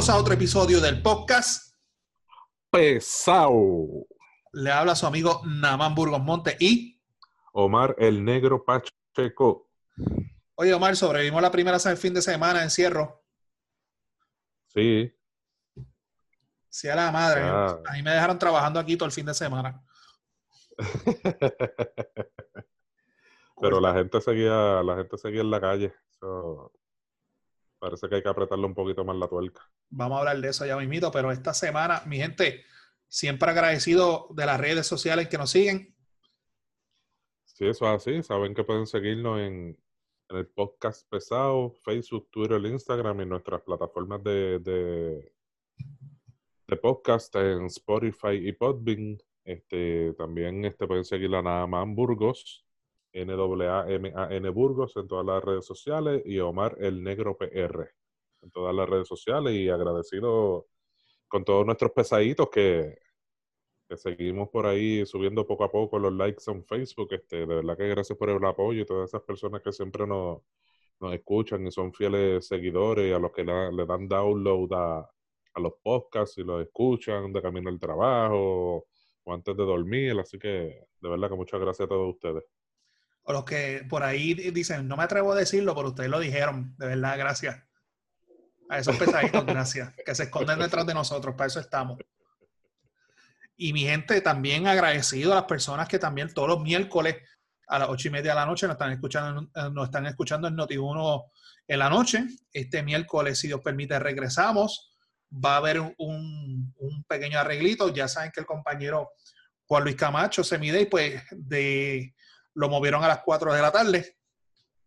Bienvenidos a otro episodio del podcast. Pesao. Le habla su amigo Namán Burgos Monte y. Omar el Negro Pacheco. Oye, Omar, sobrevivimos la primera fin de semana encierro. Sí. Sí, a la madre. A mí me dejaron trabajando aquí todo el fin de semana. Pero la gente seguía, la gente seguía en la calle. Parece que hay que apretarle un poquito más la tuerca. Vamos a hablar de eso ya mismito, pero esta semana, mi gente, siempre agradecido de las redes sociales que nos siguen. Sí, eso es así. Saben que pueden seguirnos en, el podcast pesado, Facebook, Twitter, Instagram y nuestras plataformas de, de, de podcast en Spotify y Podbean. Este, también este, pueden seguir a Naman Burgos, N-A-M-A-N Burgos en todas las redes sociales y Omar el Negro PR en todas las redes sociales y agradecido con todos nuestros pesaditos que, que, seguimos por ahí subiendo poco a poco los likes en Facebook. Este, de verdad que gracias por el apoyo y todas esas personas que siempre nos, nos escuchan y son fieles seguidores, a los que le, dan download a, a, los podcasts y los escuchan de camino al trabajo o antes de dormir. Así que de verdad que muchas gracias a todos ustedes. O los que por ahí dicen, no me atrevo a decirlo, pero ustedes lo dijeron. De verdad, gracias. A esos pesaditos, gracias. Que se esconden detrás de nosotros, para eso estamos. Y mi gente, también agradecido a las personas que también todos los miércoles a las ocho y media de la noche nos están escuchando, eh, nos están escuchando en Noti1 en la noche. Este miércoles, si Dios permite, regresamos. Va a haber un, un pequeño arreglito. Ya saben que el compañero Juan Luis Camacho se mide y pues de, lo movieron a las 4 de la tarde.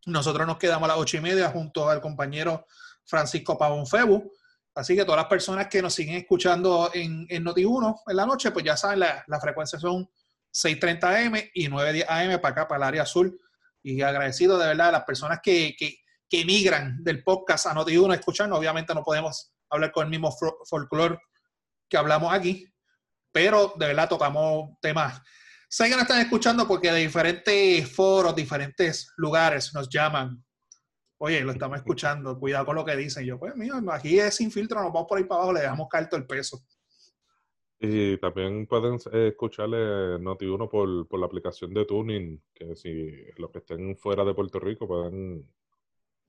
Nosotros nos quedamos a las ocho y media junto al compañero Francisco Pavón Febu. Así que todas las personas que nos siguen escuchando en, en Noti1 en la noche, pues ya saben, la, la frecuencia son 6.30 AM y 9.10 AM para acá, para el área azul. Y agradecido de verdad a las personas que, que, emigran del podcast a Noti1 escuchando. Obviamente no podemos hablar con el mismo folclore que hablamos aquí, pero de verdad tocamos temas. Sé que nos están escuchando porque de diferentes foros, diferentes lugares nos llaman. Oye, lo estamos escuchando, cuidado con lo que dicen. Yo, pues, mío, aquí es sin filtro, nos vamos por ahí para abajo, le dejamos caer todo el peso. Y también pueden eh, escucharle Noti1 por, por la aplicación de Tuning, que si los que estén fuera de Puerto Rico pueden,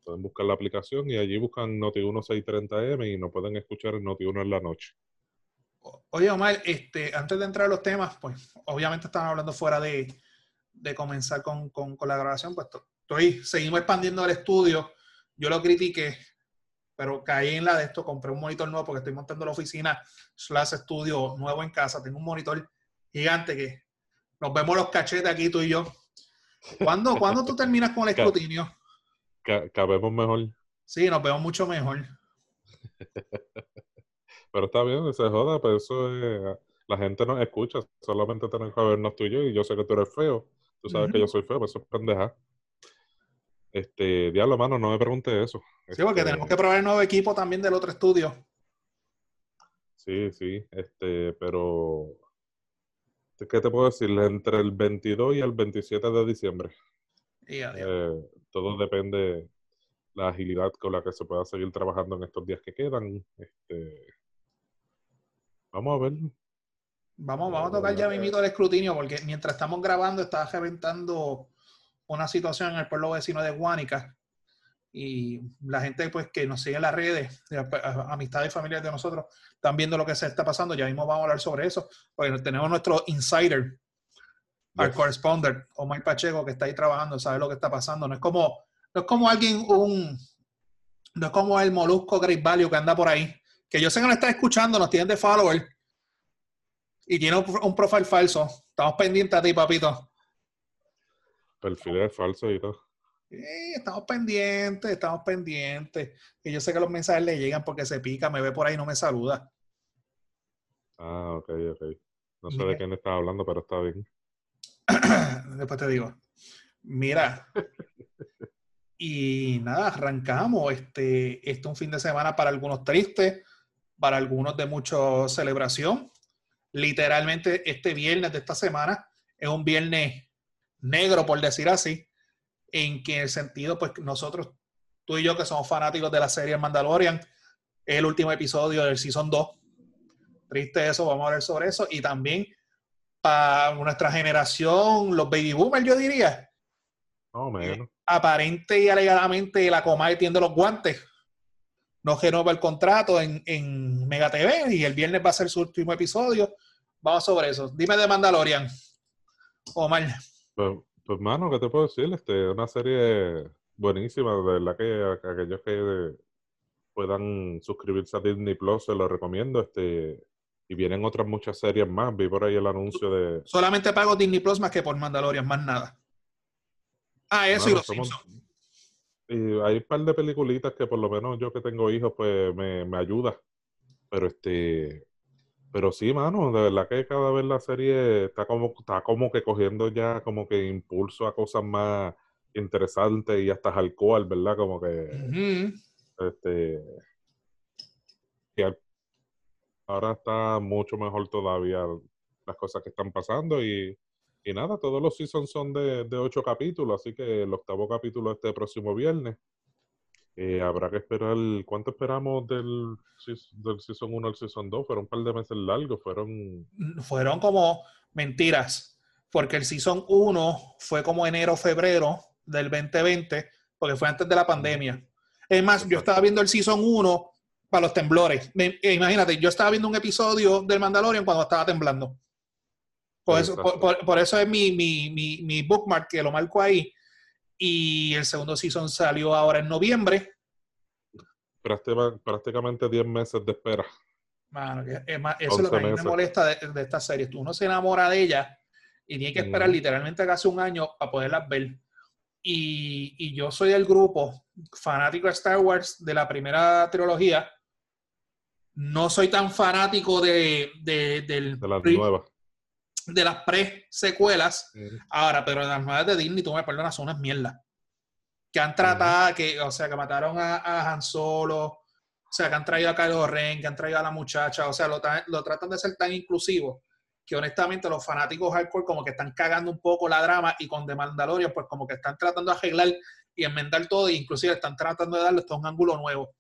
pueden buscar la aplicación y allí buscan Noti1 630M y nos pueden escuchar en Noti1 en la noche. Oye, Omar, este, antes de entrar a los temas, pues obviamente estamos hablando fuera de, comenzar con, la grabación, pues estoy, seguimos expandiendo el estudio. Yo lo critiqué, pero caí en la de esto, compré un monitor nuevo porque estoy montando la oficina slash estudio nuevo en casa. Tengo un monitor gigante que nos vemos los cachetes aquí tú y yo. ¿Cuándo, ¿cuándo tú terminas con el escrutinio? Cabemos mejor. Sí, nos vemos mucho mejor. Pero está bien, se joda, pero eso es, la gente nos escucha, solamente tenemos que vernos tú y yo, y yo sé que tú eres feo, tú sabes que yo soy feo, pero eso es pendeja. Este, diablo, mano, no me pregunte eso. Sí, porque este tenemos que probar el nuevo equipo también del otro estudio. Sí, sí, este, pero ¿qué te puedo decir? Entre el 22 y el 27 de diciembre. Eh, todo depende la agilidad con la que se pueda seguir trabajando en estos días que quedan. Este, Vamos a ver. Vamos, vamos a tocar ya mismito el escrutinio, porque mientras estamos grabando está reventando una situación en el pueblo vecino de Guánica. Y la gente pues que nos sigue en las redes, amistades y familiares de nosotros, están viendo lo que se está pasando. Ya mismo vamos a hablar sobre eso. Porque tenemos nuestro insider, al corresponder, Omar Pacheco, que está ahí trabajando, sabe lo que está pasando. No es como, no es como alguien, un, no es como el molusco Great Value que anda por ahí, que yo sé que nos está escuchando, nos tienen de follower y tiene un, profile falso. Estamos pendientes a ti, papito. Perfil falso y todo. Sí, estamos pendientes, estamos pendientes. Y yo sé que los mensajes le llegan porque se pica, me ve por ahí y no me saluda. Ah, ok, ok. No sé de quién está hablando, pero está bien. Después te digo. Mira. y nada, arrancamos. Este, este es un fin de semana para algunos tristes, para algunos de mucha celebración. Literalmente este viernes de esta semana es un viernes negro, por decir así, en que el sentido, pues nosotros, tú y yo que somos fanáticos de la serie Mandalorian, el último episodio del Season 2. Triste eso, vamos a hablar sobre eso. Y también para nuestra generación, los baby boomers, yo diría. No, menos. aparente y alegadamente la Comay tiene los guantes. No renova el contrato en, en Mega TV y el viernes va a ser su último episodio. Vamos sobre eso. Dime de Mandalorian. Omar. Pues, pues mano, ¿qué te puedo decir? Este, una serie buenísima, de verdad que a- aquellos que puedan suscribirse a Disney Plus se lo recomiendo. Este, y vienen otras muchas series más. Vi por ahí el anuncio de. Solamente pago Disney Plus más que por Mandalorian, más nada. Ah, eso y los somos- Simpsons. Y hay un par de peliculitas que por lo menos yo que tengo hijos, pues me, me ayuda. Pero este, pero sí, mano, de verdad que cada vez la serie está como, está como que cogiendo ya como que impulso a cosas más interesantes y hasta alcohol, ¿verdad? Como que este y al- ahora está mucho mejor todavía las cosas que están pasando y, y nada, todos los seasons son de, de ocho capítulos, así que el octavo capítulo este próximo viernes. Eh, habrá que esperar, ¿cuánto esperamos del, del Season 1 al Season 2? Fueron un par de meses largos, fueron... Fueron como mentiras, porque el Season 1 fue como enero, febrero del 2020, porque fue antes de la pandemia. Es más, yo Exacto. estaba viendo el Season 1 para los temblores. Imagínate, yo estaba viendo un episodio del Mandalorian cuando estaba temblando. Por eso, por, Exacto. por- por eso es mi, mi, mi, mi bookmark que lo marco ahí. Y el segundo season salió ahora en noviembre. prácticamente 10 meses de espera. Mano, que es más, eso es lo que a 11 mí me molesta de, de estas series. Uno se enamora de ellas y tiene que esperar literalmente casi un año para poderlas ver. Y, y yo soy del grupo fanático de Star Wars de la primera trilogía. No soy tan fanático de, de, del De las nuevas. De las pre-secuelas. Ahora, pero las nuevas de Disney, tú me perdonas, son unas mierdas. Que han tratado, que, o sea, que mataron a, a Han Solo, o sea, que han traído a Kylo Ren, que han traído a la muchacha, o sea, lo, tra- lo tratan de ser tan inclusivo que honestamente los fanáticos hardcore como que están cagando un poco la drama y con The Mandalorian pues como que están tratando de arreglar y enmendar todo e inclusive están tratando de darle hasta un ángulo nuevo.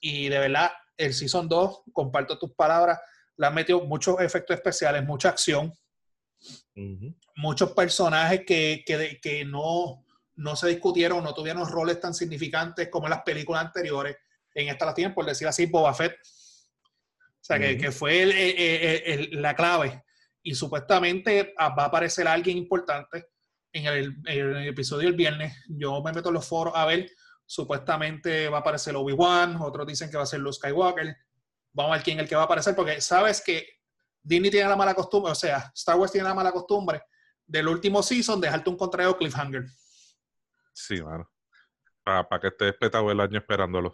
Y de verdad, el Season 2, comparto tus palabras, le han metido muchos efectos especiales, mucha acción, muchos personajes que, que, que no, no se discutieron, no tuvieron roles tan significantes como en las películas anteriores. En esta las tienen, por decir así, Boba Fett. O sea, que, que fue el- el- el- el- la clave. Y supuestamente va a aparecer alguien importante en el, en el episodio del viernes. Yo me meto en los foros a ver. Supuestamente va a aparecer Obi-Wan, otros dicen que va a ser Luke Skywalker. Vamos a ver quién es el que va a aparecer, porque sabes que Disney tiene la mala costumbre, o sea, Star Wars tiene la mala costumbre del último season dejarte un contrario cliffhanger. Sí, mano. Para que estés petado el año esperándolo.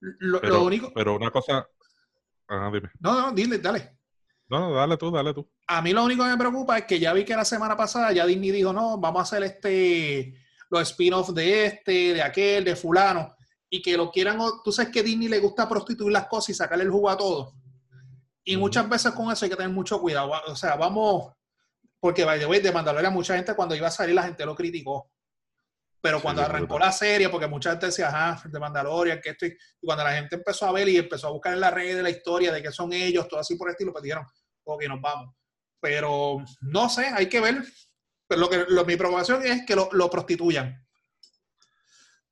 Lo, Pero, lo único. pero una cosa. Ajá, dime. No, no, dile, dale. No, no, dale tú, dale tú. A mí lo único que me preocupa es que ya vi que la semana pasada ya Disney dijo, no, vamos a hacer este, los spin-offs de este, de aquel, de fulano, y que lo quieran, tú sabes que a Disney le gusta prostituir las cosas y sacarle el jugo a todo. Y muchas veces con eso hay que tener mucho cuidado. O sea, vamos, porque by the way, de Mandalorian mucha gente cuando iba a salir la gente lo criticó. Pero cuando arrancó la serie, porque mucha gente decía, ajá, de Mandalorian, que esto, y cuando la gente empezó a ver y empezó a buscar en las redes de la historia de que son ellos, todo así por el estilo, pues dijeron, ok, nos vamos. Pero no sé, hay que ver. Pero lo que, lo- mi preocupación es que lo, lo prostituyan.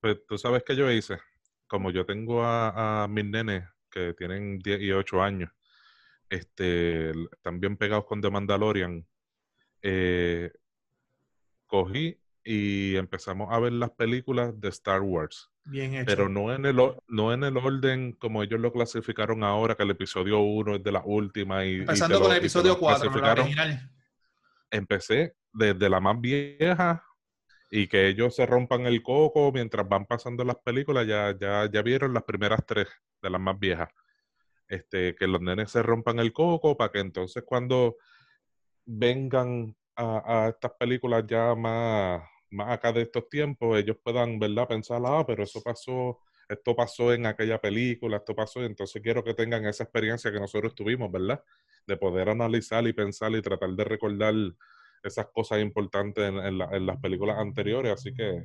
Pues tú sabes que yo hice. Como yo tengo a, a mis nenes que tienen 10 y 8 años, este, bien pegados con The Mandalorian, eh, cogí y empezamos a ver las películas de Star Wars. Bien hecho. Pero no en el, no en el orden como ellos lo clasificaron ahora, que el episodio 1 es de la última y, Empezando lo- con el episodio lo 4, no la clasificaron. original. Empecé desde la más vieja y que ellos se rompan el coco mientras van pasando las películas, ya, ya, ya vieron las primeras tres de las más viejas. Este, que los nenes se rompan el coco para que entonces cuando vengan a, estas películas ya más, más acá de estos tiempos, ellos puedan, ¿verdad? Pensar, ah, pero eso pasó, esto pasó en aquella película, esto pasó, entonces quiero que tengan esa experiencia que nosotros tuvimos, ¿verdad? De poder analizar y pensar y tratar de recordar esas cosas importantes en, en la- en las películas anteriores, así que,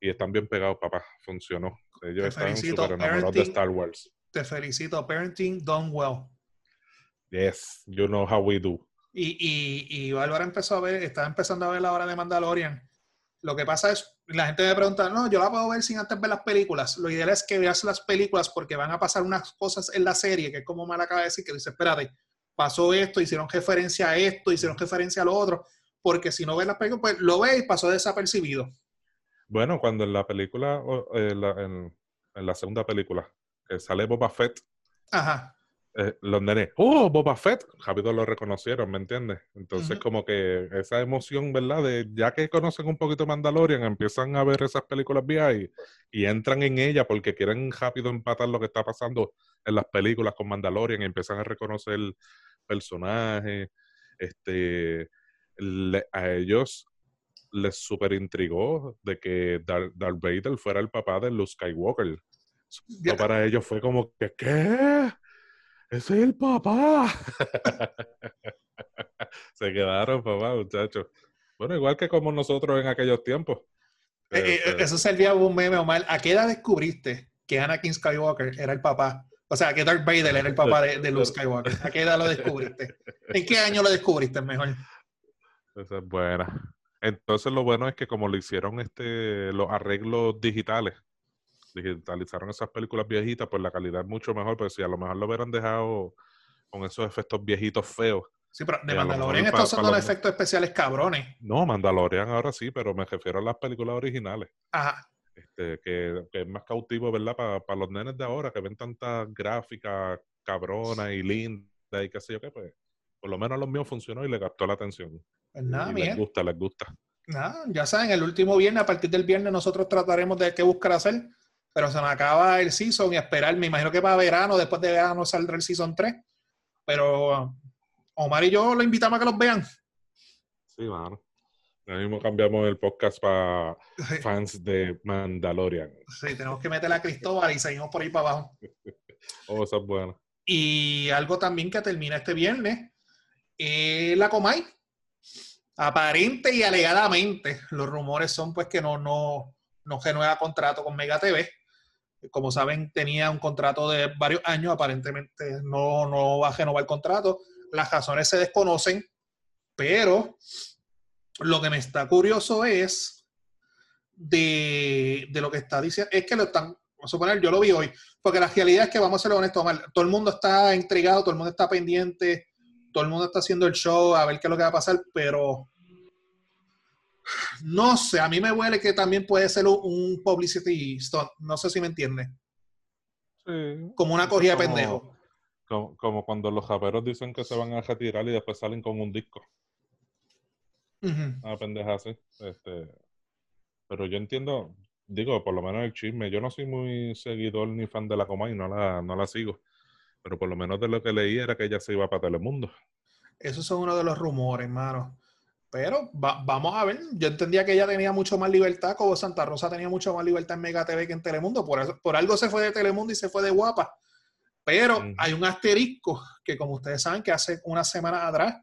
y están bien pegados, papá, funcionó. Ellos Te están felicito. súper enamorados de Star Wars. Te felicito. Parenting done well. Yes, you know how we do. Y, y, y Bárbara empezó a ver, estaba empezando a ver la hora de Mandalorian. Lo que pasa es, la gente me pregunta, no, yo la puedo ver sin antes ver las películas. Lo ideal es que veas las películas porque van a pasar unas cosas en la serie, que es como mal acaba de decir, que dice, espérate, pasó esto, hicieron referencia a esto, hicieron referencia a lo otro, porque si no ves las películas, pues lo ves y pasó desapercibido. Bueno, cuando en la película, eh, la, en, en, la segunda película, que sale Boba Fett, Ajá. Eh, los nenes, oh, Boba Fett, rápido lo reconocieron, ¿me entiendes? Entonces, uh -huh. como que esa emoción, ¿verdad? De ya que conocen un poquito Mandalorian, empiezan a ver esas películas viejas y, y, entran en ella porque quieren rápido empatar lo que está pasando en las películas con Mandalorian y empiezan a reconocer personajes. Este, le, a ellos les super intrigó de que Darth, Darth Vader fuera el papá de Luke Skywalker. Yeah. Para ellos fue como que, ¿qué? ¡Ese es el papá! Se quedaron, papá, muchachos. Bueno, igual que como nosotros en aquellos tiempos. Eh, eh, este eso servía un meme, Omar. ¿A qué edad descubriste que Anakin Skywalker era el papá? O sea, que Darth Vader era el papá de, de Luke Skywalker. ¿A qué edad lo descubriste? ¿En qué año lo descubriste mejor? Esa es buena. Entonces lo bueno es que como lo hicieron este, los arreglos digitales, digitalizaron esas películas viejitas, pues la calidad es mucho mejor, pues si a lo mejor lo hubieran dejado con esos efectos viejitos feos. Sí, pero de Mandalorian estos son los efectos especiales cabrones. No, Mandalorian ahora sí, pero me refiero a las películas originales. Ajá. Este, que, que, es más cautivo, ¿verdad? Para pa los nenes de ahora que ven tantas gráficas cabronas y lindas y qué sé yo qué, pues por lo menos a los míos funcionó y le captó la atención. Pues nada. Les gusta, les gusta. Nada, ya saben, el último viernes, a partir del viernes, nosotros trataremos de qué buscar hacer pero se me acaba el season y esperar, me imagino que para verano, después de verano saldrá el season 3, pero Omar y yo lo invitamos a que los vean. Sí, mano. Ahora mismo cambiamos el podcast para fans de Mandalorian. Sí, tenemos que meter a Cristóbal y seguimos por ahí para abajo. oh, eso es bueno. Y algo también que termina este viernes, eh, la Comay. Aparente y alegadamente, los rumores son pues que no, no, no renueva contrato con Mega TV. Como saben, tenía un contrato de varios años, aparentemente no, no va a renovar el contrato. Las razones se desconocen, pero lo que me está curioso es de, de lo que está diciendo, es que lo están, vamos a suponer, yo lo vi hoy, porque la realidad es que vamos a ser honestos, todo el mundo está intrigado, todo el mundo está pendiente, todo el mundo está haciendo el show, a ver qué es lo que va a pasar, pero no sé, a mí me huele que también puede ser un publicity stunt. No sé si me entiende. Sí. Como una corrida de pendejo. Como, como, cuando los japeros dicen que se van a retirar y después salen con un disco. Uh -huh. Una pendeja así. Este, pero yo entiendo, digo, por lo menos el chisme. Yo no soy muy seguidor ni fan de la coma y no la, no la sigo. Pero por lo menos de lo que leí era que ella se iba para Telemundo. Esos son uno de los rumores, hermano. Pero va, vamos a ver. Yo entendía que ella tenía mucho más libertad, como Santa Rosa tenía mucho más libertad en Mega TV que en Telemundo. Por, eso, por algo se fue de Telemundo y se fue de Guapa. Pero mm. hay un asterisco que, como ustedes saben, que hace unas semanas atrás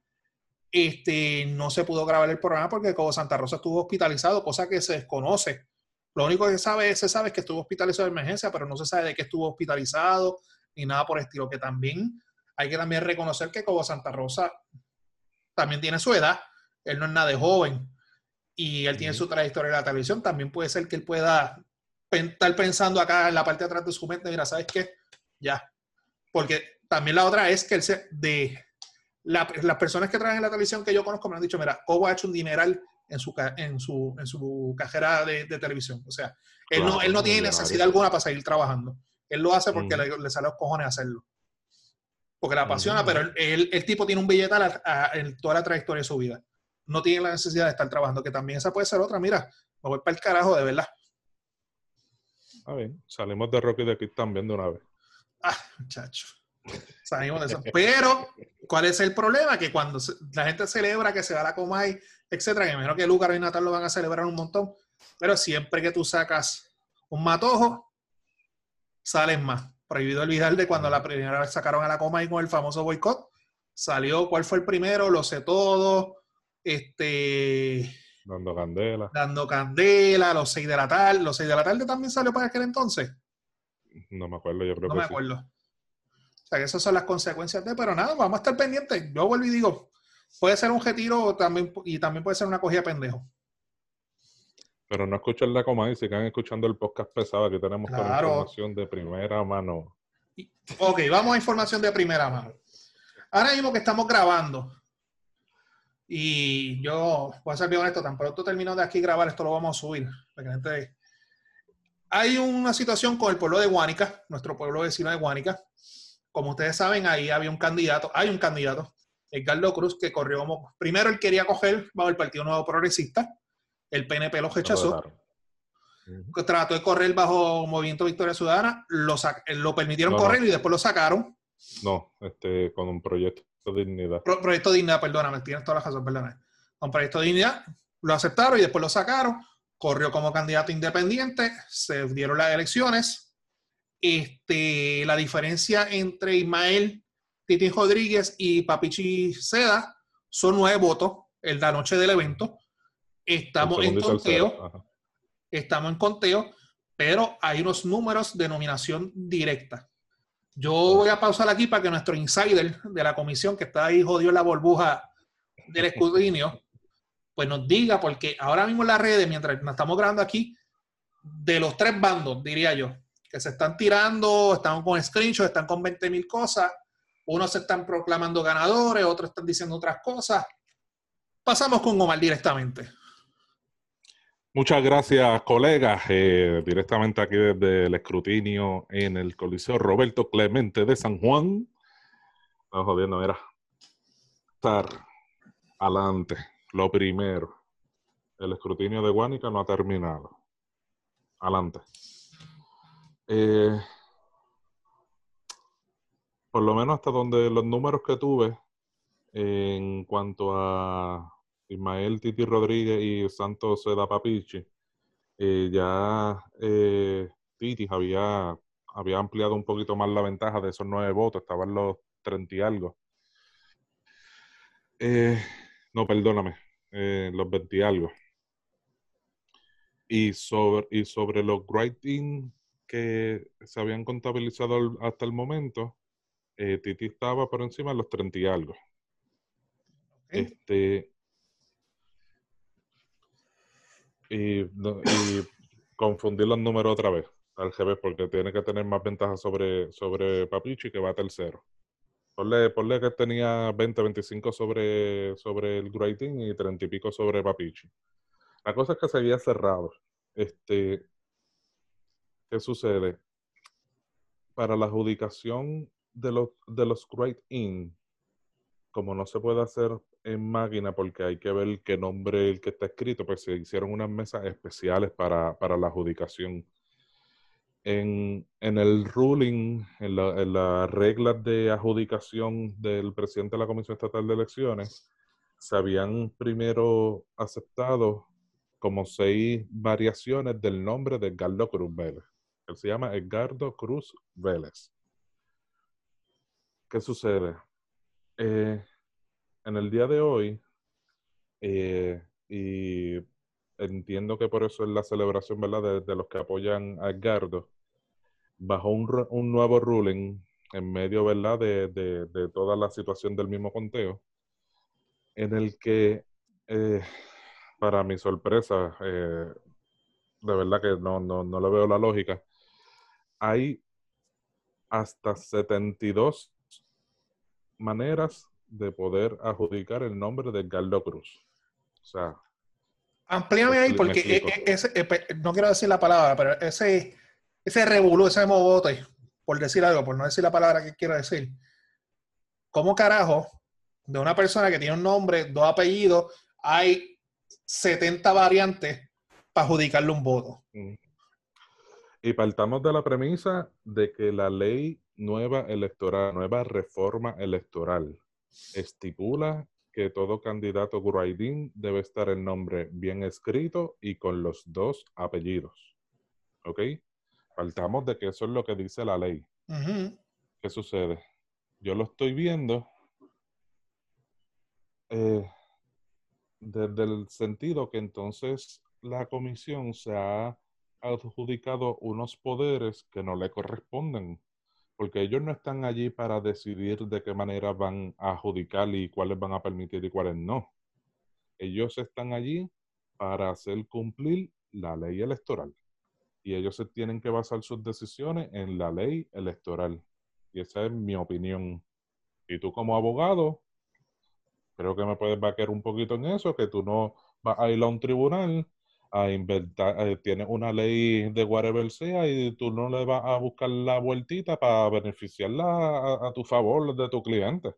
este, no se pudo grabar el programa porque como Santa Rosa estuvo hospitalizado, cosa que se desconoce. Lo único que sabe, se sabe es que estuvo hospitalizado de emergencia, pero no se sabe de qué estuvo hospitalizado ni nada por el estilo. Que también hay que también reconocer que como Santa Rosa también tiene su edad él no es nada de joven y él tiene su trayectoria en la televisión, también puede ser que él pueda estar pensando acá en la parte de atrás de su mente, mira, ¿sabes qué? Ya. Porque también la otra es que él se, de la, las personas que trabajan en la televisión que yo conozco me han dicho, mira, Cobo ha hecho un dineral en su, en su, en su cajera de, de televisión. O sea, él, claro, no, él no tiene necesidad alguna para seguir trabajando. Él lo hace porque mm. le, le sale los cojones hacerlo. Porque le apasiona, mm. pero el, el, el, tipo tiene un billetal a, a, en toda la trayectoria de su vida no tienen la necesidad de estar trabajando, que también esa puede ser otra. Mira, me voy para el carajo, de verdad. A ver, salimos de Rocky de Kid también de una vez. Ah, muchacho. Salimos de eso. Pero, ¿cuál es el problema? Que cuando la gente celebra que se va a la Comay, etcétera, que menos que Lucas y Natal lo van a celebrar un montón, pero siempre que tú sacas un matojo, salen más. Prohibido olvidar de cuando la primera vez sacaron a la Comay con el famoso boicot. Salió, ¿cuál fue el primero? Lo sé todo este dando candela dando candela los seis de la tarde los seis de la tarde también salió para aquel entonces no me acuerdo yo creo no que me acuerdo O sea, que esas son las consecuencias de, pero nada, vamos a estar pendientes. Yo vuelvo y digo, puede ser un retiro también, y también puede ser una cogida pendejo. Pero no escuchen la coma y sigan escuchando el podcast pesado, que tenemos toda la información de primera mano. Ok, vamos a información de primera mano. Ahora mismo que estamos grabando, y yo voy a ser bien honesto, tan pronto termino de aquí grabar, esto lo vamos a subir. Hay una situación con el pueblo de Guánica, nuestro pueblo vecino de Guánica. Como ustedes saben, ahí había un candidato, hay un candidato, Edgardo Cruz, que corrió como. Primero él quería coger bajo el Partido Nuevo Progresista, el PNP lo rechazó. Trató de correr bajo Movimiento Victoria Ciudadana, lo, lo permitieron correr y después lo sacaron. No, este, con un proyecto Dignidad. proyecto Dignidad, perdóname, tienes toda la razón, perdóname. Con Proyecto Dignidad lo aceptaron y después lo sacaron. Corrió como candidato independiente, se dieron las elecciones. Este, la diferencia entre Ismael Titi Rodríguez y Papichi Seda son nueve votos en la noche del evento. Estamos en conteo. Estamos en conteo, pero hay unos números de nominación directa. Yo voy a pausar aquí para que nuestro insider de la comisión que está ahí jodió la burbuja del escrutinio, pues nos diga, porque ahora mismo en las redes, mientras nos estamos grabando aquí, de los tres bandos, diría yo, que se están tirando, están con screenshots, están con 20 mil cosas, unos se están proclamando ganadores, otros están diciendo otras cosas. Pasamos con Omar directamente. Muchas gracias, colegas. Eh, directamente aquí desde el escrutinio en el Coliseo Roberto Clemente de San Juan. Estamos jodiendo, mira. Estar adelante. Lo primero. El escrutinio de Guánica no ha terminado. Adelante. Eh, por lo menos hasta donde los números que tuve en cuanto a Ismael Titi Rodríguez y Santos Seda Papichi, eh, ya eh, Titi había, había ampliado un poquito más la ventaja de esos nueve votos, estaban los treinta y algo. Eh, no, perdóname, los 20 y algo. Y sobre, y sobre los writing que se habían contabilizado hasta el momento, Titi estaba por encima de los 30 y algo. Este, y, confundir los números otra vez al GB porque tiene que tener más ventaja sobre, sobre Papichi que va tercero. Ponle, ponle que tenía 20, 25 sobre, sobre el grading y 30 y pico sobre Papichi. La cosa es que seguía cerrado. Este, ¿Qué sucede? Para la adjudicación de los, de los in, como no se puede hacer en máquina porque hay que ver qué nombre el que está escrito, pues se hicieron unas mesas especiales para, la adjudicación. En, el ruling, en, las reglas de adjudicación del presidente de la Comisión Estatal de Elecciones, se habían primero aceptado como seis variaciones del nombre de Edgardo Cruz Vélez. Él se llama Edgardo Cruz Vélez. ¿Qué sucede? Eh, en el día de hoy, eh, y entiendo que por eso es la celebración, ¿verdad?, de, los que apoyan a Edgardo, bajo un, nuevo ruling en medio, ¿verdad?, de, toda la situación del mismo conteo, en el que, eh, para mi sorpresa, eh, de verdad que no, no, no le veo la lógica, hay hasta 72 maneras de poder adjudicar el nombre de Edgardo Cruz. O sea. Amplíame ahí porque e, e, ese, e, no quiero decir la palabra, pero ese, ese revolú, ese movote, por decir algo, por no decir la palabra que quiero decir. ¿Cómo carajo de una persona que tiene un nombre, dos apellidos, hay 70 variantes para adjudicarle un voto? Mm. Y partamos de la premisa de que la ley nueva electoral, nueva reforma electoral, estipula que todo candidato Guraidin debe estar el nombre bien escrito y con los dos apellidos. ¿Ok? Faltamos de que eso es lo que dice la ley. ¿Qué sucede? Yo lo estoy viendo eh, desde el sentido que entonces la comisión se ha adjudicado unos poderes que no le corresponden porque ellos no están allí para decidir de qué manera van a adjudicar y cuáles van a permitir y cuáles no. Ellos están allí para hacer cumplir la ley electoral. Y ellos se tienen que basar sus decisiones en la ley electoral. Y esa es mi opinión. Y tú como abogado, creo que me puedes vaquear un poquito en eso, que tú no vas a ir a un tribunal a inventar, eh, tienes una ley de whatever sea y tú no le vas a buscar la vueltita para beneficiarla a, tu favor de tu cliente.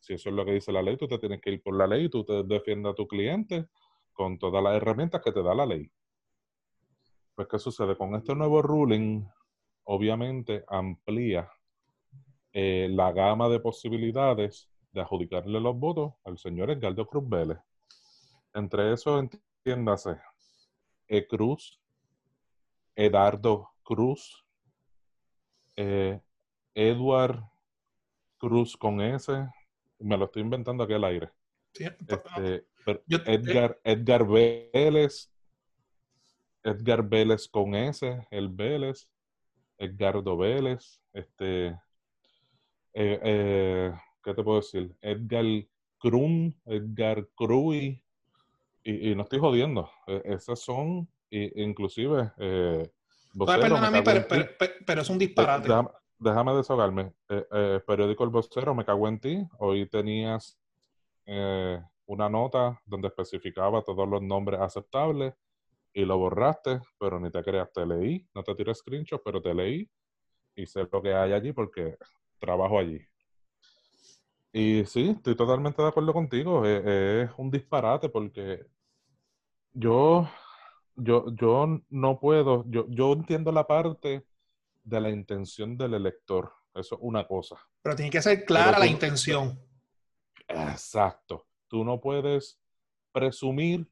Si eso es lo que dice la ley, tú te tienes que ir por la ley y tú te defiendes a tu cliente con todas las herramientas que te da la ley. Pues, ¿qué sucede? Con este nuevo ruling, obviamente amplía eh, la gama de posibilidades de adjudicarle los votos al señor Edgardo Cruz Vélez. Entre eso, entiéndase, e. Cruz, Edardo Cruz, eh, Edward Cruz con S, me lo estoy inventando aquí al aire. Este, Edgar, Edgar Vélez, Edgar Vélez con S, el Vélez, Edgardo Vélez, este, eh, eh, ¿qué te puedo decir? Edgar Krum, Edgar Cruz, y, no estoy jodiendo. E, esas son, inclusive. Eh, perdóname, pero, pero, es un disparate. Déjame, desahogarme. Eh, eh, periódico El Vocero, me cago en ti. Hoy tenías eh, una nota donde especificaba todos los nombres aceptables y lo borraste, pero ni te creas, te leí. No te tiro screenshots, pero te leí y sé lo que hay allí porque trabajo allí. Y sí, estoy totalmente de acuerdo contigo. E, es, un disparate porque yo, yo, yo no puedo, yo, yo entiendo la parte de la intención del elector. Eso es una cosa. Pero tiene que ser clara la intención. Exacto. Tú no puedes presumir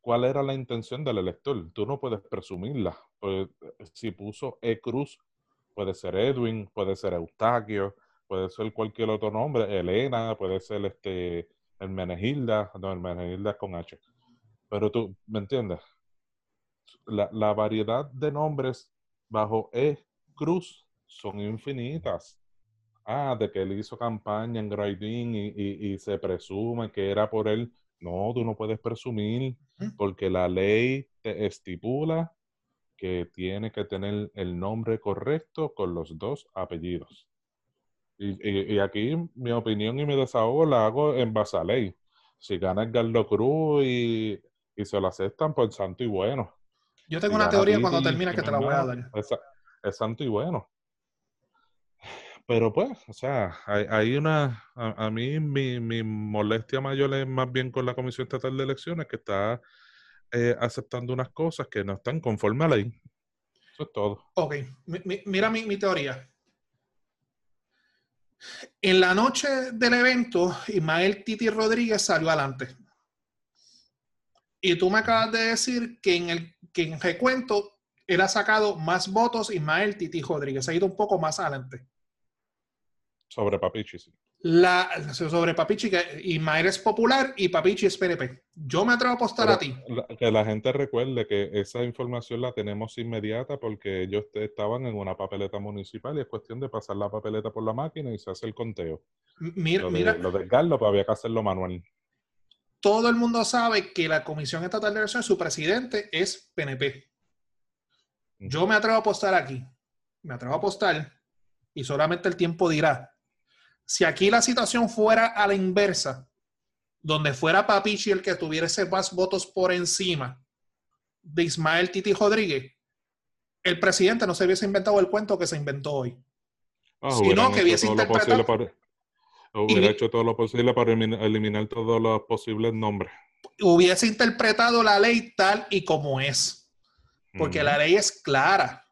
cuál era la intención del elector. Tú no puedes presumirla. Pues, si puso E. Cruz, puede ser Edwin, puede ser Eustaquio, puede ser cualquier otro nombre, Elena, puede ser este Hermenegilda, no, Hermenegilda con H. Pero tú, ¿me entiendes? La, la variedad de nombres bajo E Cruz son infinitas. Ah, de que él hizo campaña en Grading y, y, y, se presume que era por él. No, tú no puedes presumir porque la ley te estipula que tiene que tener el nombre correcto con los dos apellidos. Y, y, aquí mi opinión y mi desahogo la hago en base a ley. Si gana Edgardo Cruz y, y se lo aceptan, pues santo y bueno. Yo tengo una teoría cuando termina que te la voy a dar. Es, santo y bueno. Pero pues, o sea, hay, una, a, mí mi, mi, molestia mayor es más bien con la Comisión Estatal de Elecciones que está eh, aceptando unas cosas que no están conforme a la ley. Eso es todo. Ok, mira mi, mi teoría. En la noche del evento, Ismael Titi Rodríguez salió adelante. Y tú me acabas de decir que en el que en recuento él ha sacado más votos Ismael Titi Rodríguez. Ha ido un poco más adelante. Sobre Papichi, sí. La, sobre Papichi, que Ismael es popular y Papichi es PNP. Yo me atrevo a apostar a ti. que la gente recuerde que esa información la tenemos inmediata porque ellos estaban en una papeleta municipal y es cuestión de pasar la papeleta por la máquina y se hace el conteo. Mira, lo, de, mira, lo del Carlos, pues había que hacerlo manual. Todo el mundo sabe que la Comisión Estatal de Elecciones, su presidente es PNP. Yo me atrevo a apostar aquí. Me atrevo a apostar y solamente el tiempo dirá si aquí la situación fuera a la inversa, donde fuera Papichi el que tuviese más votos por encima de Ismael Titi Rodríguez, el presidente no se hubiese inventado el cuento que se inventó hoy. Ah, sino que hubiese interpretado... hubiera hecho todo lo posible para eliminar todos los posibles nombres. Hubiese interpretado la ley tal y como es. Porque la ley es clara.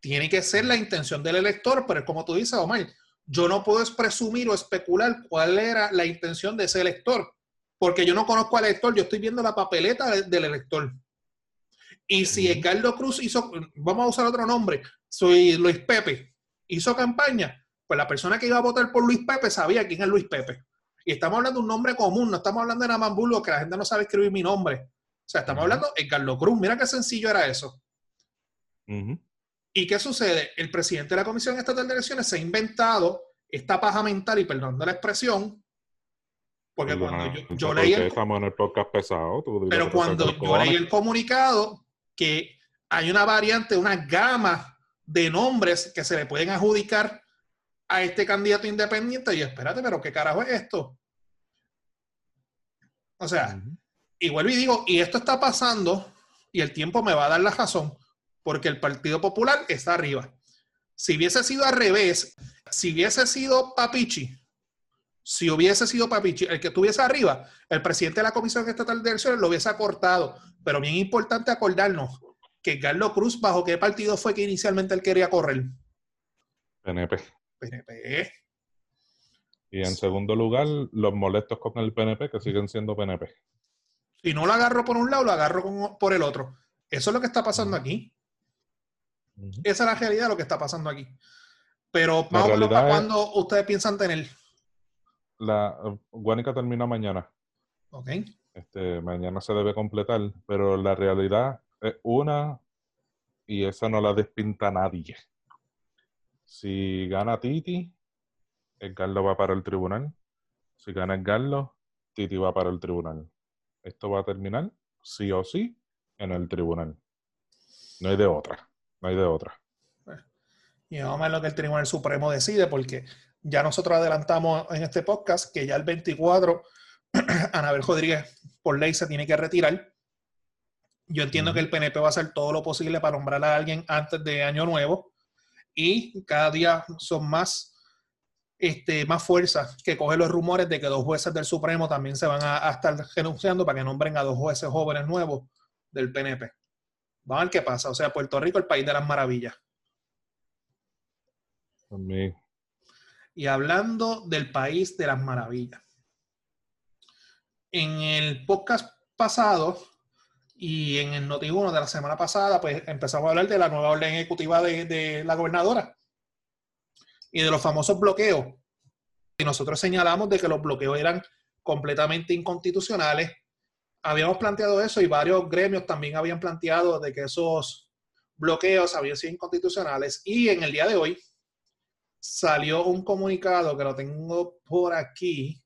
Tiene que ser la intención del elector, pero como tú dices, Omar, yo no puedo presumir o especular cuál era la intención de ese elector, porque yo no conozco al elector, yo estoy viendo la papeleta del elector. Y si Edgardo Cruz hizo, vamos a usar otro nombre, soy Luis Pepe, hizo campaña, pues la persona que iba a votar por Luis Pepe sabía quién es Luis Pepe. Y estamos hablando de un nombre común, no estamos hablando de Namambulgo, que la gente no sabe escribir mi nombre. O sea, estamos hablando de Edgardo Cruz. Mira qué sencillo era eso. ¿Y qué sucede? El presidente de la Comisión Estatal de Elecciones se ha inventado esta paja mental, y perdón de la expresión, porque cuando yo, leí el, estamos en el podcast pesado, pero cuando yo leí el comunicado que hay una variante, una gama de nombres que se le pueden adjudicar a este candidato independiente, y espérate, pero ¿qué carajo es esto? O sea, y vuelvo y digo, y esto está pasando, y el tiempo me va a dar la razón, porque el Partido Popular está arriba. Si hubiese sido al revés, si hubiese sido Papichi, si hubiese sido Papichi el que estuviese arriba, el presidente de la Comisión Estatal de Elecciones lo hubiese acortado. Pero bien importante acordarnos que Carlos Cruz, ¿bajo qué partido fue que inicialmente él quería correr? PNP. PNP. Y en segundo lugar, los molestos con el PNP, que siguen siendo PNP. Si no lo agarro por un lado, lo agarro por el otro. Eso es lo que está pasando aquí. Esa es la realidad de lo que está pasando aquí. Pero más o menos, ¿para cuándo ustedes piensan tener? la Guánica termina mañana. Ok. Este, mañana se debe completar, pero la realidad es una y esa no la despinta nadie. Si gana Titi, el Carlos va para el tribunal. Si gana el Carlos, Titi va para el tribunal. Esto va a terminar, sí o sí, en el tribunal. No hay de otra. No hay de otra. Y vamos a ver lo que el Tribunal Supremo decide, porque ya nosotros adelantamos en este podcast que ya el 24 Anabel Rodríguez por ley se tiene que retirar. Yo entiendo que el PNP va a hacer todo lo posible para nombrar a alguien antes de Año Nuevo y cada día son más, este, más fuerzas que cogen los rumores de que dos jueces del Supremo también se van a, estar renunciando para que nombren a dos jueces jóvenes nuevos del PNP. Vamos a ver qué pasa. O sea, Puerto Rico, el país de las maravillas. También. Y hablando del país de las maravillas. En el podcast pasado y en el Noti1 de la semana pasada, pues empezamos a hablar de la nueva orden ejecutiva de, la gobernadora y de los famosos bloqueos. Y nosotros señalamos de que los bloqueos eran completamente inconstitucionales. Habíamos planteado eso y varios gremios también habían planteado de que esos bloqueos habían sido inconstitucionales. Y en el día de hoy, salió un comunicado que lo tengo por aquí.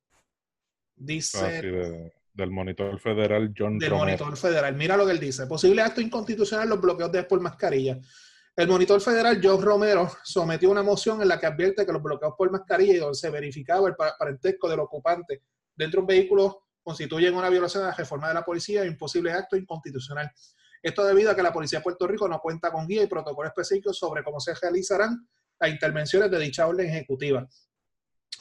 Dice. Ah, del monitor federal John Del monitor federal. Mira lo que él dice. Posible acto inconstitucional los bloqueos de por mascarilla. El monitor federal John Romero sometió una moción en la que advierte que los bloqueos por mascarilla y donde se verificaba el parentesco del ocupante dentro de un vehículo constituyen una violación de la reforma de la policía y un posible acto inconstitucional. Esto debido a que la Policía de Puerto Rico no cuenta con guía y protocolo específico sobre cómo se realizarán a intervenciones de dicha orden ejecutiva.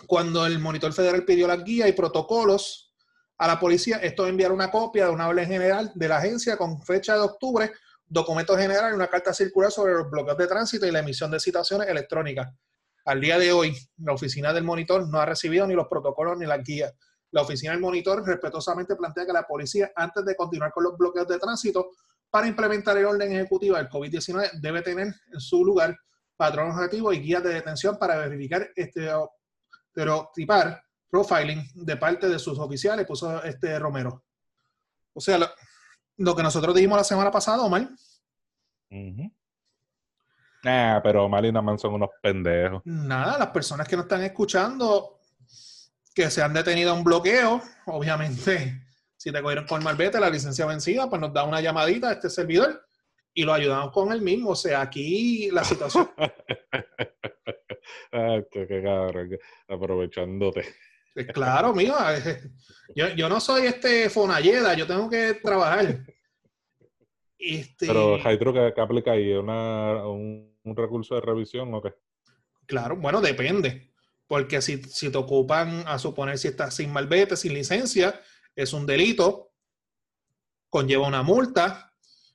Cuando el monitor federal pidió las guías y protocolos a la policía, esto enviar una copia de una orden general de la agencia con fecha de octubre, documento general y una carta circular sobre los bloqueos de tránsito y la emisión de citaciones electrónicas. Al día de hoy, la oficina del monitor no ha recibido ni los protocolos ni las guías. La oficina del monitor respetuosamente plantea que la policía, antes de continuar con los bloqueos de tránsito, para implementar el orden ejecutiva del COVID-19, debe tener en su lugar patrón objetivo y guías de detención para verificar este estereotipar profiling de parte de sus oficiales, puso este Romero. O sea, lo, que nosotros dijimos la semana pasada, Omar. Ah, pero Omar y Naman son unos pendejos. Nada, las personas que nos están escuchando, que se han detenido en bloqueo, obviamente, si te cogieron con malvete, la licencia vencida, pues nos da una llamadita a este servidor y lo ayudamos con el mismo. O sea, aquí la situación. ah, qué, cabrón, aprovechándote. Eh, claro, mío. Yo, yo, no soy este Fonalleda, yo tengo que trabajar. Este... Pero Hydro, ¿qué, aplica ahí? ¿Una, un, recurso de revisión o qué? Claro, bueno, depende. Porque si, si te ocupan, a suponer si estás sin malvete, sin licencia, es un delito, conlleva una multa,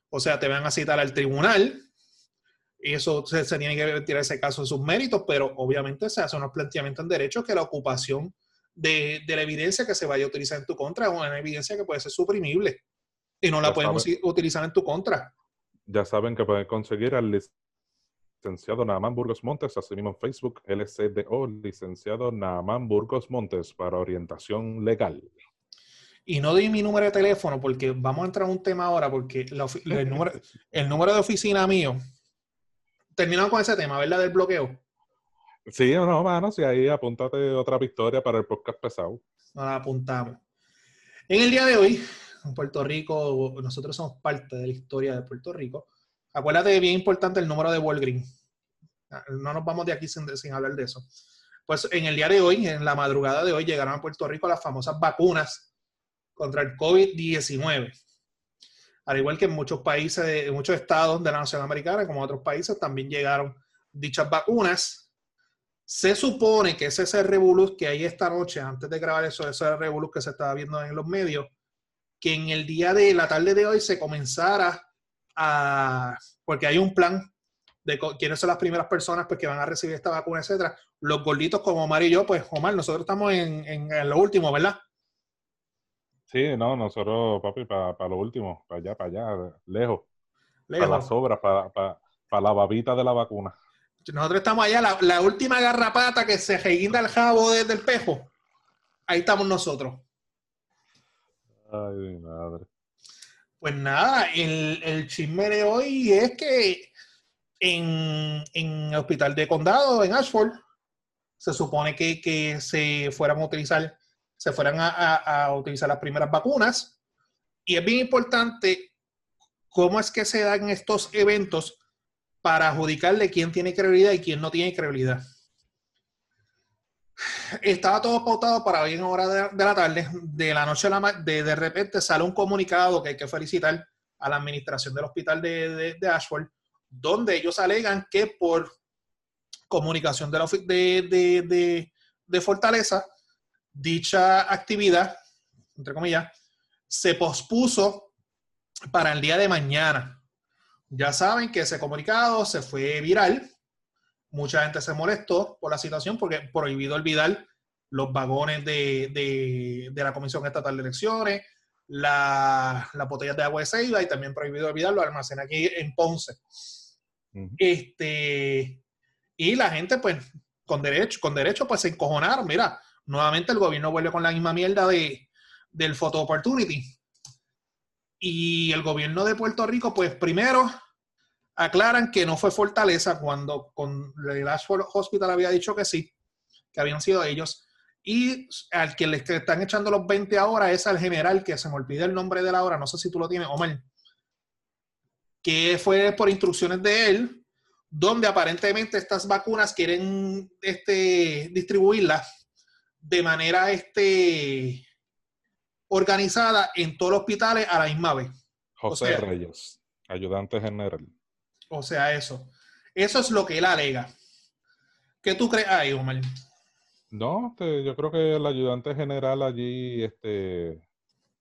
o sea, te van a citar al tribunal y eso se, tiene que retirar ese caso en sus méritos, pero obviamente se hace unos planteamientos en derecho que la ocupación de, la evidencia que se vaya a utilizar en tu contra es una evidencia que puede ser suprimible y no la podemos utilizar en tu contra. Ya saben que pueden conseguir al licenciado Naaman Burgos Montes, así mismo en Facebook, LCDO, licenciado Naaman Burgos Montes, para orientación legal. Y no di mi número de teléfono porque vamos a entrar a un tema ahora, porque el, número, el número de oficina mío terminamos con ese tema, ¿verdad? Del bloqueo. Sí, no, mano, si ahí apúntate otra victoria para el podcast pesado. Nos la apuntamos. En el día de hoy, en Puerto Rico, nosotros somos parte de la historia de Puerto Rico. Acuérdate, bien importante el número de Walgreens. No nos vamos de aquí sin, sin hablar de eso. Pues en el día de hoy, en la madrugada de hoy, llegaron a Puerto Rico las famosas vacunas contra el COVID-19. Al igual que en muchos países, en muchos estados de la nación americana, como otros países, también llegaron dichas vacunas. Se supone que ese es el revolus que hay esta noche, antes de grabar eso, ese revolus que se estaba viendo en los medios, que en el día de la tarde de hoy se comenzara a, porque hay un plan de quiénes son las primeras personas pues, que van a recibir esta vacuna, etcétera. Los gorditos como Omar y yo, pues Omar, nosotros estamos en, en, lo último, ¿verdad? Sí, no, nosotros, papi, para lo último, para allá, para allá, lejos. Para las obras, para, para, la babita de la vacuna. Nosotros estamos allá, la, la última garrapata que se reguinda el jabo desde el pejo. Ahí estamos nosotros. Ay, mi madre. Pues nada, el, chisme de hoy es que en, el hospital de condado, en Ashford, se supone que, se fueran a utilizar, se fueran a, utilizar las primeras vacunas. Y es bien importante cómo es que se dan estos eventos para adjudicarle quién tiene credibilidad y quién no tiene credibilidad. Estaba todo pautado para hoy en hora de, la tarde. De la noche a la de, de repente sale un comunicado que hay que felicitar a la administración del hospital de, Ashford donde ellos alegan que por comunicación de, la, de, de, Fortaleza, dicha actividad, entre comillas, se pospuso para el día de mañana. Ya saben que ese comunicado se fue viral. Mucha gente se molestó por la situación porque prohibido olvidar los vagones de, la Comisión Estatal de Elecciones, las botellas de agua de Ceiba y también prohibido olvidar los almacenes aquí en Ponce. Este, y la gente, pues, con derecho, con derecho, pues se encojonaron. Mira, nuevamente el gobierno vuelve con la misma mierda de, del photo opportunity. Y el gobierno de Puerto Rico, pues primero aclaran que no fue Fortaleza cuando con el Ashford Hospital había dicho que sí, que habían sido ellos. Y al que les están echando los 20 ahora es al general, que se me olvida el nombre de la hora, no sé si tú lo tienes, Omar que fue por instrucciones de él, donde aparentemente estas vacunas quieren este, distribuirlas de manera este, organizada en todos los hospitales a la misma vez. José Reyes, ayudante general. O sea, eso. Eso es lo que él alega. ¿Qué tú crees ahí, Omar? No, este, yo creo que el ayudante general allí este,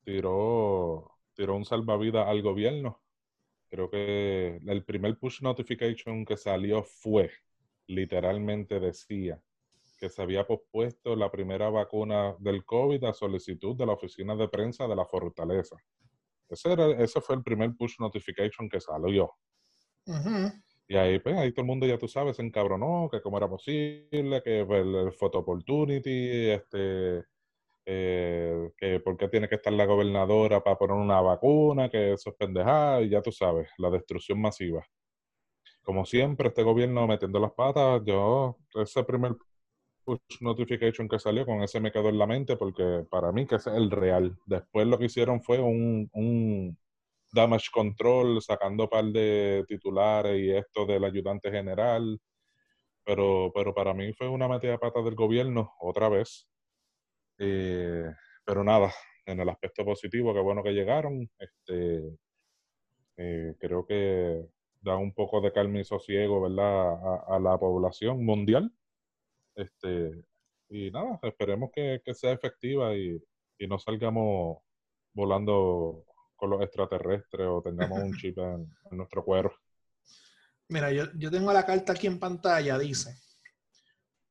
tiró, tiró un salvavidas al gobierno creo que el primer push notification que salió fue, literalmente decía, que se había pospuesto la primera vacuna del COVID a solicitud de la oficina de prensa de la Fortaleza. Ese, era, ese fue el primer push notification que salió. Y ahí, pues, ahí todo el mundo, ya tú sabes, se encabronó, que cómo era posible, que el, el photo opportunity, este, eh, que por qué tiene que estar la gobernadora para poner una vacuna, que eso es pendejada, y ya tú sabes, la destrucción masiva. Como siempre, este gobierno metiendo las patas, yo, ese primer push notification que salió, con ese me quedó en la mente, porque para mí que es el real. Después lo que hicieron fue un, un damage control, sacando par de titulares y esto del ayudante general, pero, pero para mí fue una metida de patas del gobierno, otra vez, pero nada, en el aspecto positivo, qué bueno que llegaron. Este, eh, creo que da un poco de calma y sosiego, ¿verdad?, a, la población mundial. Este, y nada, esperemos que, sea efectiva y, no salgamos volando con los extraterrestres o tengamos un chip en, nuestro cuero. Mira, yo, yo tengo la carta aquí en pantalla, dice,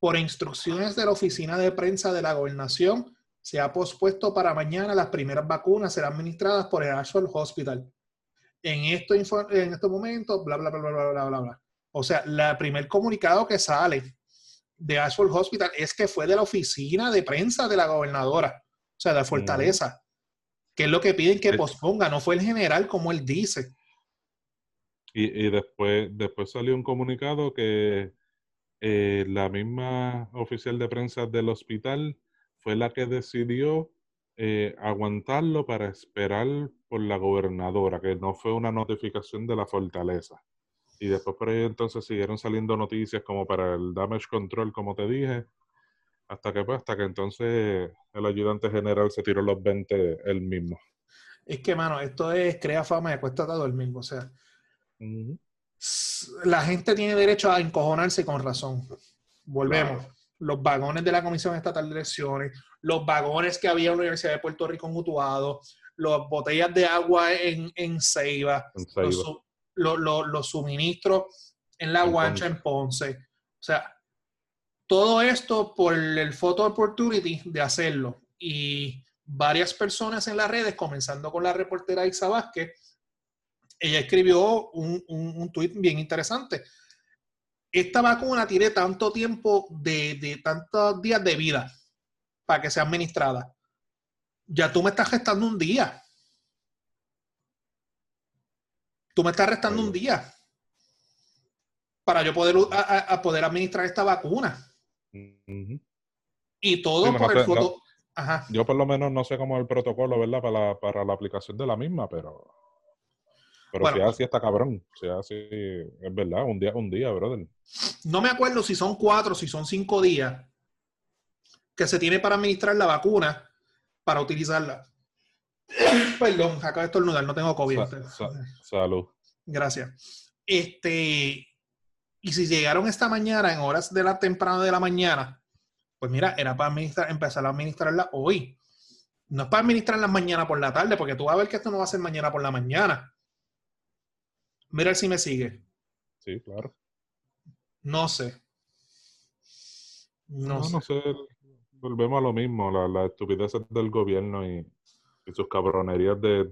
por instrucciones de la oficina de prensa de la gobernación, se ha pospuesto para mañana las primeras vacunas serán administradas por el Ashford Hospital. En, esto, en estos momentos, bla, bla, bla, bla, bla, bla, bla. O sea, el primer comunicado que sale de Ashford Hospital es que fue de la oficina de prensa de la gobernadora, o sea, de Fortaleza, que es lo que piden que posponga, no fue el general como él dice. Y, y después, después salió un comunicado que eh, la misma oficial de prensa del hospital fue la que decidió eh, aguantarlo para esperar por la gobernadora, que no fue una notificación de la fortaleza. Y después por ahí entonces siguieron saliendo noticias como para el damage control, como te dije, hasta que pues, hasta que entonces el ayudante general se tiró los 20 él mismo. Es que, mano, esto es crea fama y cuesta todo el mismo. O sea, la gente tiene derecho a encojonarse con razón. Volvemos. Los vagones de la Comisión Estatal de Elecciones, los vagones que había en la Universidad de Puerto Rico en Utuado, las botellas de agua en, en Ceiba, Los, suministros en La Guancha, en Ponce. O sea, todo esto por el photo opportunity de hacerlo. Y varias personas en las redes, comenzando con la reportera Isa Vázquez, ella escribió un, un, tuit bien interesante. Esta vacuna tiene tanto tiempo de, de, tantos días de vida para que sea administrada. Ya tú me estás restando un día. Tú me estás restando un día para yo poder, a, poder administrar esta vacuna. Y todo por el foto. Yo por lo menos no sé cómo es el protocolo, ¿verdad? Para para la aplicación de la misma, pero pero si así está cabrón, si así, es verdad, un día, un día, brother. No me acuerdo si son cuatro, si son cinco días que se tiene para administrar la vacuna para utilizarla. Perdón, acabo de estornudar, no tengo COVID. salud. Gracias. Este, y si llegaron esta mañana en horas de la temprana de la mañana, pues mira, era para administrar, empezar a administrarla hoy. No es para administrarla mañana por la tarde, porque tú vas a ver que esto no va a ser mañana por la mañana. Mira si me sigue. Sí, claro. No sé. No, sé. Volvemos a lo mismo, la, la estupidez del gobierno y, sus cabronerías de,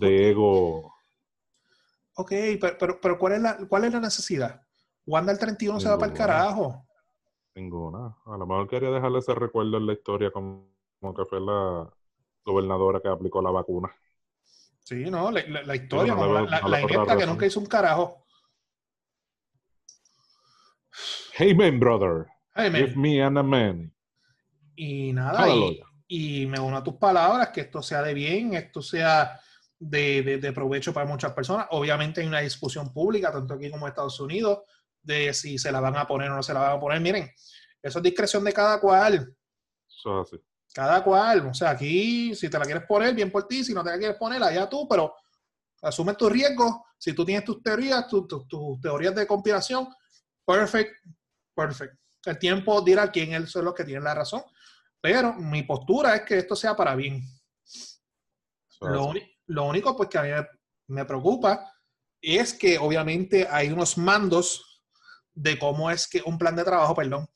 de, ego. Ok, pero, pero, ¿cuál, es la, ¿cuál es la necesidad? Wanda el 31 se va para el carajo. Ninguna. A lo mejor quería dejarle ese recuerdo en la historia como que fue la gobernadora que aplicó la vacuna. Sí, no, la, historia, la, la, que nunca hizo un carajo. Hey man, brother. Give me an amen. Y nada, y, me uno a tus palabras, que esto sea de bien, esto sea de, de, provecho para muchas personas. Obviamente hay una discusión pública, tanto aquí como en Estados Unidos, de si se la van a poner o no se la van a poner. Miren, eso es discreción de cada cual. Eso es así. Cada cual, o sea, aquí si te la quieres poner, bien por ti, si no te la quieres poner, allá tú, pero asume tus riesgos. Si tú tienes tus teorías, tus teorías de conspiración, perfect, perfect. El tiempo dirá quién es los que tiene la razón, pero mi postura es que esto sea para bien. Lo, lo, único pues que a mí me preocupa es que obviamente hay unos mandos de cómo es que un plan de trabajo, perdón,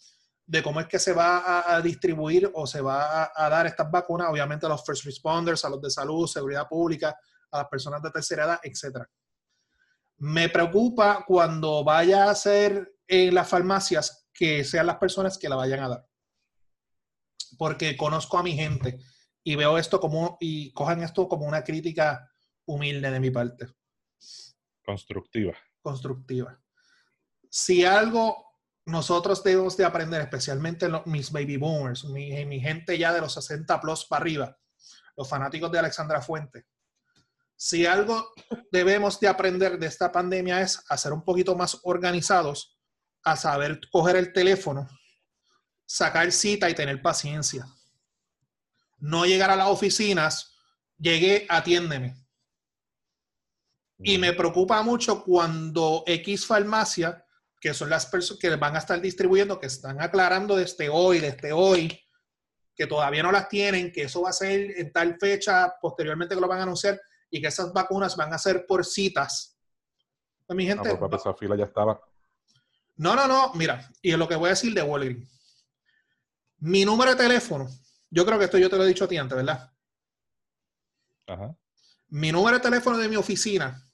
de cómo es que se va a, distribuir o se va a, dar estas vacunas, obviamente a los first responders, a los de salud, seguridad pública, a las personas de tercera edad, etc. Me preocupa cuando vaya a ser en las farmacias que sean las personas que la vayan a dar. Porque conozco a mi gente y veo esto como, y cojan esto como una crítica humilde de mi parte. Constructiva. Constructiva. Si algo nosotros debemos de aprender, especialmente mis baby boomers, mi, mi, gente ya de los 60 plus para arriba, los fanáticos de Alexandra Fuente. Si algo debemos de aprender de esta pandemia es a ser un poquito más organizados, a saber coger el teléfono, sacar cita y tener paciencia. No llegar a las oficinas, llegué, atiéndeme. Y me preocupa mucho cuando X farmacia que son las personas que van a estar distribuyendo, que están aclarando desde hoy, desde hoy, que todavía no las tienen, que eso va a ser en tal fecha, posteriormente que lo van a anunciar, y que esas vacunas van a ser por citas. Pues, mi gente. No, esa fila ya estaba. No, no, no. Mira, y es lo que voy a decir de Walgreens. Mi número de teléfono, yo creo que esto yo te lo he dicho a ti antes, ¿verdad? Ajá. Mi número de teléfono de mi oficina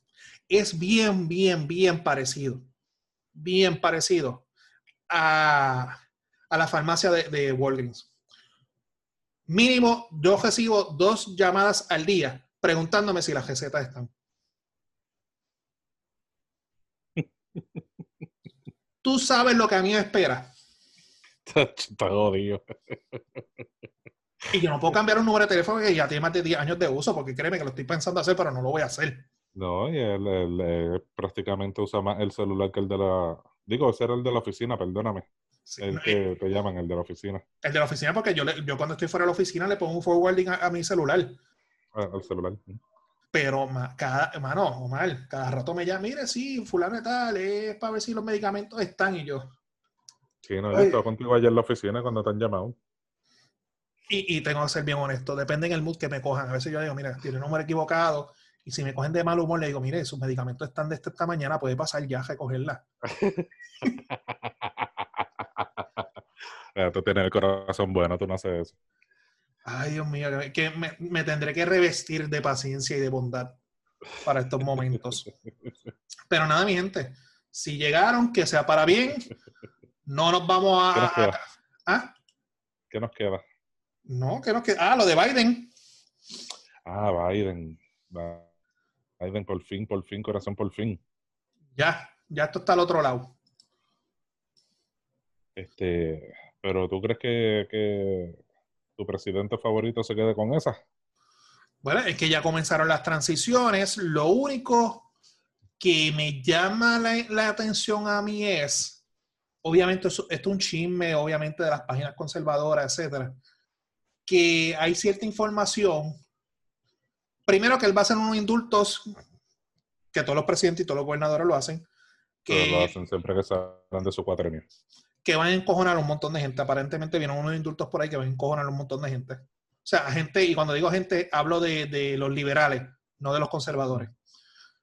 es bien, bien, bien parecido bien parecido a, la farmacia de, de, Walgreens. Mínimo, yo recibo dos llamadas al día preguntándome si las recetas están. Tú sabes lo que a mí me espera. Está jodido. Y yo no puedo cambiar un número de teléfono que ya tiene más de 10 años de uso, porque créeme que lo estoy pensando hacer, pero no lo voy a hacer. No, y él, él, prácticamente usa más el celular que el de la... Digo, ese era el de la oficina, perdóname. Sí, el no, que te llaman, el de la oficina. El de la oficina, porque yo, le- yo cuando estoy fuera de la oficina le pongo un forwarding a, a mi celular. Ah, el celular. Pero, ma- cada, mano, Omar, cada rato me llama, mire, sí, fulano y tal, es para ver si los medicamentos están. Y yo, Sí, no, yo estaba contigo ayer en la oficina cuando te han llamado. Y, y tengo que ser bien honesto, depende en el mood que me cojan. A veces yo digo, mira, tiene el número equivocado. Y si me cogen de mal humor, le digo, mire, sus medicamentos están de esta, esta mañana, puede pasar ya a recogerla. Tú tienes el corazón bueno, tú no haces eso. Ay, Dios mío, que- me, me tendré que revestir de paciencia y de bondad para estos momentos. Pero nada, mi gente, si llegaron, que sea para bien. No nos vamos ¿Qué nos a... queda? ¿Ah? ¿Qué nos queda? No, que nos queda... Ah, lo de Biden. Ah, Biden. Biden, por fin, por fin, corazón, por fin. Ya, ya esto está al otro lado. Este, pero ¿tú crees que, que tu presidente favorito se quede con esa? Bueno, es que ya comenzaron las transiciones. Lo único que me llama la, la atención a mí es, obviamente, esto esto es un chisme, obviamente, de las páginas conservadoras, etcétera, que hay cierta información. Primero, que él va a hacer unos indultos, que todos los presidentes y todos los gobernadores lo hacen, Pero lo que, hacen siempre que salen de su cuatrenio. que van a encojonar a un montón de gente. Aparentemente vienen unos indultos por ahí que van a encojonar a un montón de gente. O sea, gente, y cuando digo gente, hablo de, de los liberales, no de los conservadores.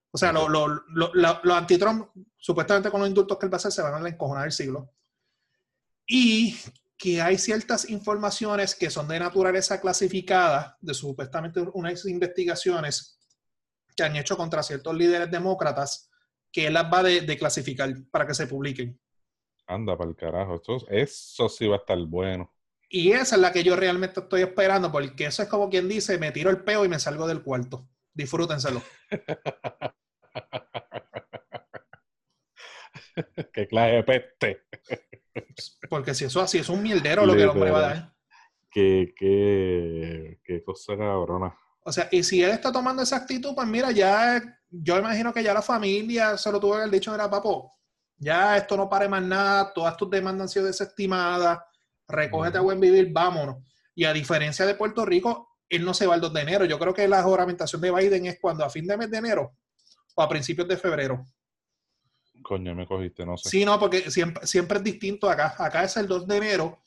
O sea, los lo, lo, anti-Trump, supuestamente con los indultos que él va a hacer, se van a encojonar el siglo. Y que hay ciertas informaciones que son de naturaleza clasificada, de supuestamente unas investigaciones que han hecho contra ciertos líderes demócratas, que él las va de, de clasificar para que se publiquen. Anda para el carajo. Eso, eso sí va a estar bueno. Y esa es la que yo realmente estoy esperando, porque eso es como quien dice, me tiro el peo y me salgo del cuarto. Disfrútenselo. Qué clase de peste. Porque si eso así es un mierdero lo que el hombre va a dar. Qué, qué, qué cosa cabrona. O sea, y si él está tomando esa actitud, pues mira, ya yo imagino que ya la familia se lo tuvo que haber dicho, era papo, ya esto no pare más nada, todas tus demandas han sido desestimadas, recógete a buen vivir, vámonos. Y a diferencia de Puerto Rico, él no se va el 2 de enero. Yo creo que la juramentación de Biden es cuando a fin de mes de enero o a principios de febrero. Coño, me cogiste, no sé. Sí, no, porque siempre, siempre es distinto acá. Acá es el 2 de enero,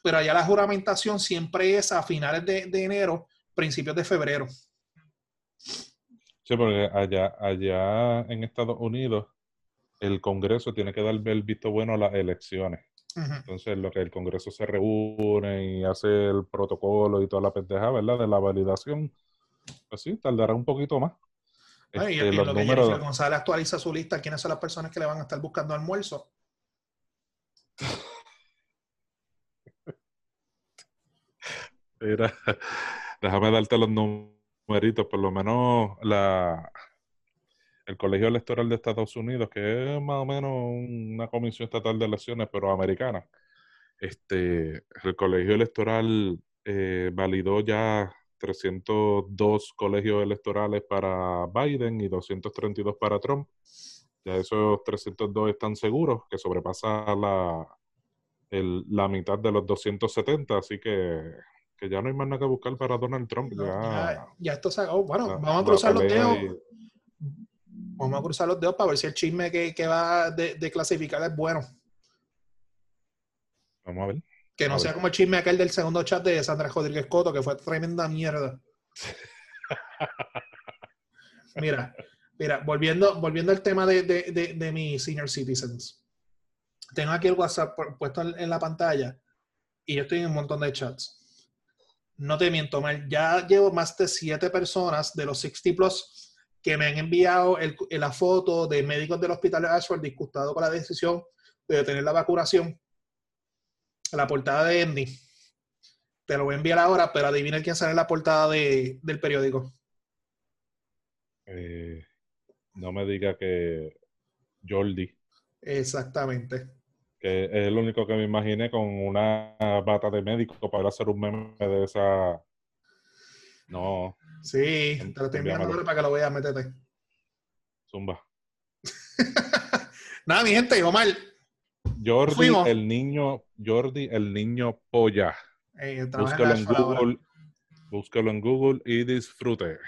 pero allá la juramentación siempre es a finales de, de enero, principios de febrero. Sí, porque allá, allá en Estados Unidos el Congreso tiene que darle el visto bueno a las elecciones. Entonces, lo que el Congreso se reúne y hace el protocolo y toda la pendeja, ¿verdad? De la validación, pues sí, tardará un poquito más. Y, Este, y lo que números, Jennifer González actualiza su lista, quiénes son las personas que le van a estar buscando almuerzo. Mira, déjame darte los numeritos, por lo menos la, el Colegio Electoral de Estados Unidos, que es más o menos una comisión estatal de elecciones, pero americana. Este, el Colegio Electoral eh, validó ya 302 colegios electorales para Biden y 232 para Trump. Ya esos 302 están seguros, que sobrepasa la, el- la mitad de los 270, así que, que ya no hay más nada que buscar para Donald Trump. No, ya, ya, ya esto se oh, Bueno, la- vamos a cruzar los dedos. y- Vamos a cruzar los dedos para ver si el chisme que, que va de, de clasificar es bueno. Vamos a ver. Que no sea como el chisme aquel del segundo chat de Sandra Rodríguez Coto, que fue tremenda mierda. Mira, mira, volviendo, volviendo al tema de, de, de, de mis senior citizens. Tengo aquí el WhatsApp pu- puesto en, en la pantalla y yo estoy en un montón de chats. No te miento, mal, ya llevo más de siete personas de los 60 plus que me han enviado el- la foto de médicos del hospital de Ashford disgustado con la decisión de detener la vacunación. La portada de Andy. Te lo voy a enviar ahora, pero adivina quién sale en la portada de- del periódico. Eh, no me diga que Jordi. Exactamente. Que es el único que me imaginé con una bata de médico para hacer un meme de esa. No. Sí, te lo estoy enviando para que lo veas, métete. Zumba. Nada, mi gente, Omar. Jordi, el niño, Jordi, el niño polla. búsquelo en, Google, búsquelo en Google y disfrute.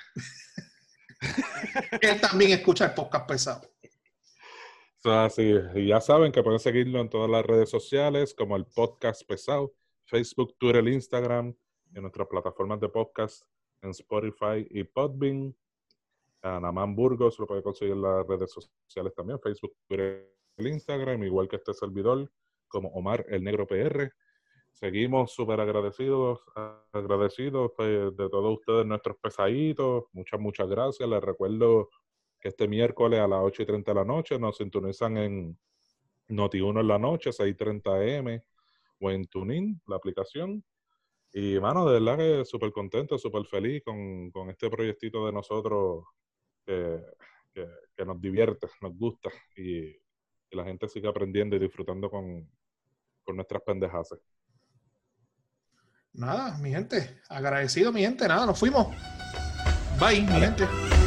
Él también escucha el podcast pesado. Así, y ya saben que pueden seguirlo en todas las redes sociales, como el podcast pesado, Facebook, Twitter, Instagram, en nuestras plataformas de podcast, en Spotify y Podbean. Anamán Burgos lo puede conseguir en las redes sociales también, Facebook, Twitter, Instagram, igual que este servidor, como Omar el Negro PR. Seguimos súper agradecidos, agradecidos pues, de todos ustedes, nuestros pesaditos. Muchas, muchas gracias. Les recuerdo que este miércoles a las 8 y 30 de la noche nos sintonizan en Noti1 en la noche, 6.30 M, o en TuneIn, la aplicación. Y, mano, de verdad que súper contento, súper feliz con, con, este proyectito de nosotros que, que, nos divierte, nos gusta y, la gente sigue aprendiendo y disfrutando con, con nuestras pendejas. Nada, mi gente, agradecido, mi gente, nada, nos fuimos. Bye, mi gente.